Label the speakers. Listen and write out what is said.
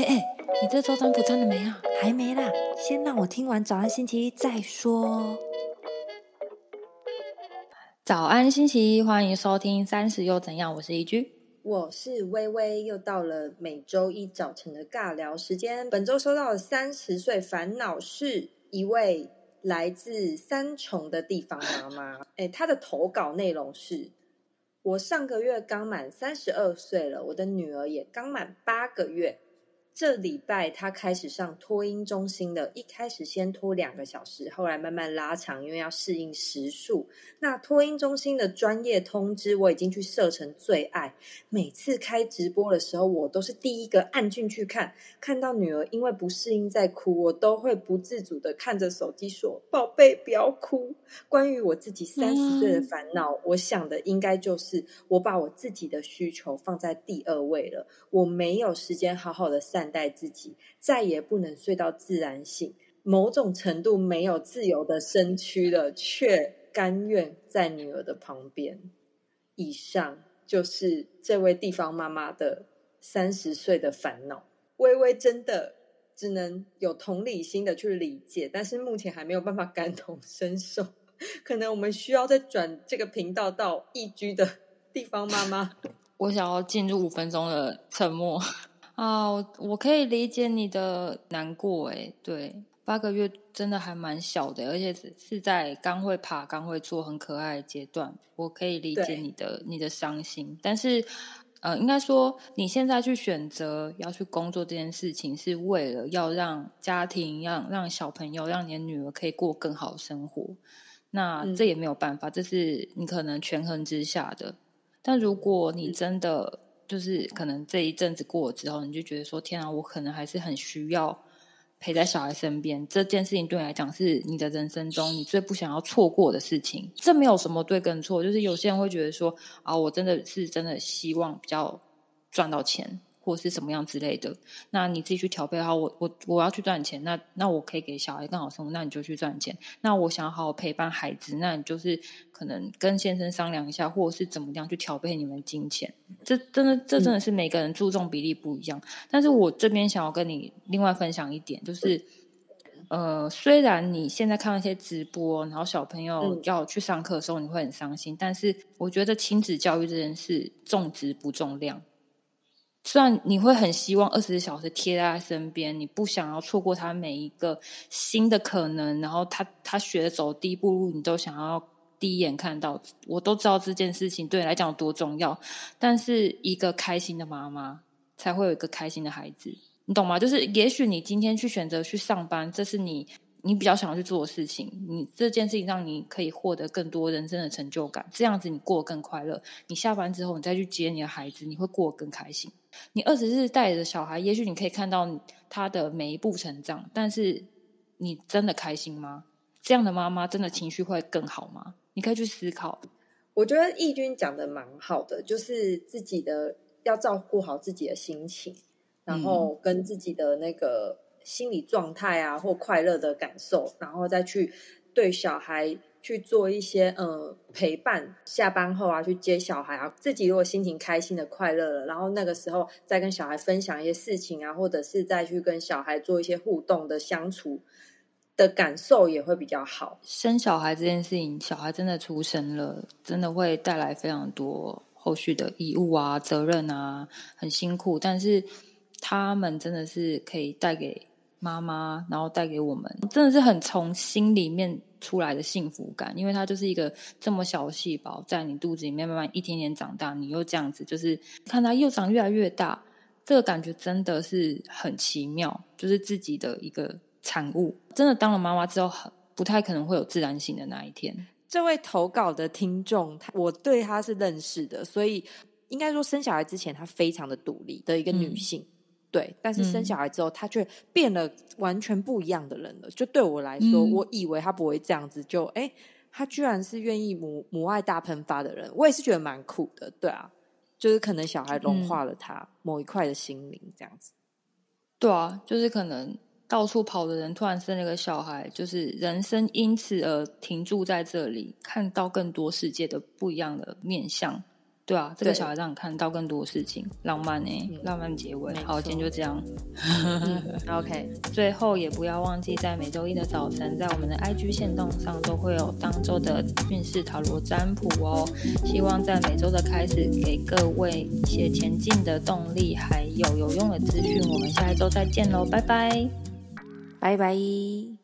Speaker 1: 哎哎，你这周占卜占了没啊？
Speaker 2: 还没啦，先让我听完早安星期一再说。
Speaker 1: 早安星期一，欢迎收听三十又怎样？我是一居，
Speaker 2: 我是微微，又到了每周一早晨的尬聊时间。本周收到的三十岁烦恼是一位来自三重的地方妈妈。哎，她的投稿内容是。我上个月刚满三十二岁了，我的女儿也刚满八个月。这礼拜他开始上托婴中心的，一开始先拖两个小时，后来慢慢拉长，因为要适应时数。那托婴中心的专业通知我已经去设成最爱，每次开直播的时候，我都是第一个按进去看。看到女儿因为不适应在哭，我都会不自主的看着手机说：“宝贝，不要哭。”关于我自己三十岁的烦恼，我想的应该就是我把我自己的需求放在第二位了，我没有时间好好的待自己，再也不能睡到自然醒，某种程度没有自由的身躯了，却甘愿在女儿的旁边。以上就是这位地方妈妈的三十岁的烦恼。微微真的只能有同理心的去理解，但是目前还没有办法感同身受。可能我们需要再转这个频道到易居的地方妈妈。
Speaker 1: 我想要进入五分钟的沉默。啊，我可以理解你的难过，哎，对，八个月真的还蛮小的，而且是是在刚会爬、刚会坐、很可爱的阶段，我可以理解你的你的伤心。但是，呃，应该说你现在去选择要去工作这件事情，是为了要让家庭、让让小朋友、让你的女儿可以过更好的生活。那这也没有办法，这是你可能权衡之下的。但如果你真的，就是可能这一阵子过了之后，你就觉得说：“天啊，我可能还是很需要陪在小孩身边。”这件事情对你来讲是你的人生中你最不想要错过的事情。这没有什么对跟错，就是有些人会觉得说：“啊，我真的是真的希望比较赚到钱。”或是什么样之类的，那你自己去调配好。我我我要去赚钱，那那我可以给小孩更好生活，那你就去赚钱。那我想要好好陪伴孩子，那你就是可能跟先生商量一下，或者是怎么样去调配你们金钱。这真的这真的是每个人注重比例不一样。但是我这边想要跟你另外分享一点，就是呃，虽然你现在看那些直播，然后小朋友要去上课的时候你会很伤心，但是我觉得亲子教育这件事重质不重量。虽然你会很希望二十四小时贴在他身边，你不想要错过他每一个新的可能，然后他他学走第一步路，你都想要第一眼看到。我都知道这件事情对你来讲有多重要，但是一个开心的妈妈才会有一个开心的孩子，你懂吗？就是也许你今天去选择去上班，这是你。你比较想要去做的事情，你这件事情让你可以获得更多人生的成就感，这样子你过得更快乐。你下班之后，你再去接你的孩子，你会过得更开心。你二十日带着小孩，也许你可以看到他的每一步成长，但是你真的开心吗？这样的妈妈真的情绪会更好吗？你可以去思考。
Speaker 2: 我觉得义军讲的蛮好的，就是自己的要照顾好自己的心情，然后跟自己的那个。心理状态啊，或快乐的感受，然后再去对小孩去做一些呃陪伴。下班后啊，去接小孩啊，自己如果心情开心的快乐了，然后那个时候再跟小孩分享一些事情啊，或者是再去跟小孩做一些互动的相处的感受也会比较好。
Speaker 1: 生小孩这件事情，小孩真的出生了，真的会带来非常多后续的义务啊、责任啊，很辛苦，但是他们真的是可以带给。妈妈，然后带给我们，真的是很从心里面出来的幸福感，因为它就是一个这么小的细胞，在你肚子里面慢慢一天天长大，你又这样子，就是看它又长越来越大，这个感觉真的是很奇妙，就是自己的一个产物。真的当了妈妈之后，很不太可能会有自然醒的那一天。
Speaker 2: 这位投稿的听众，我对他是认识的，所以应该说生小孩之前，她非常的独立的一个女性。对，但是生小孩之后，他却变了完全不一样的人了。就对我来说，我以为他不会这样子，就哎，他居然是愿意母母爱大喷发的人，我也是觉得蛮酷的。对啊，就是可能小孩融化了他某一块的心灵，这样子。
Speaker 1: 对啊，就是可能到处跑的人突然生了个小孩，就是人生因此而停住在这里，看到更多世界的不一样的面相。对啊，这个小孩让你看到更多事情，浪漫哎、
Speaker 2: 嗯
Speaker 1: 浪漫结尾。好，今天就这样。
Speaker 2: 嗯 OK，
Speaker 1: 最后也不要忘记，在每周一的早晨，在我们的 IG 线动上都会有当周的运势塔罗占卜哦。希望在每周的开始，给各位一些前进的动力，还有有用的资讯。我们下一周再见喽，拜拜。
Speaker 2: 拜拜。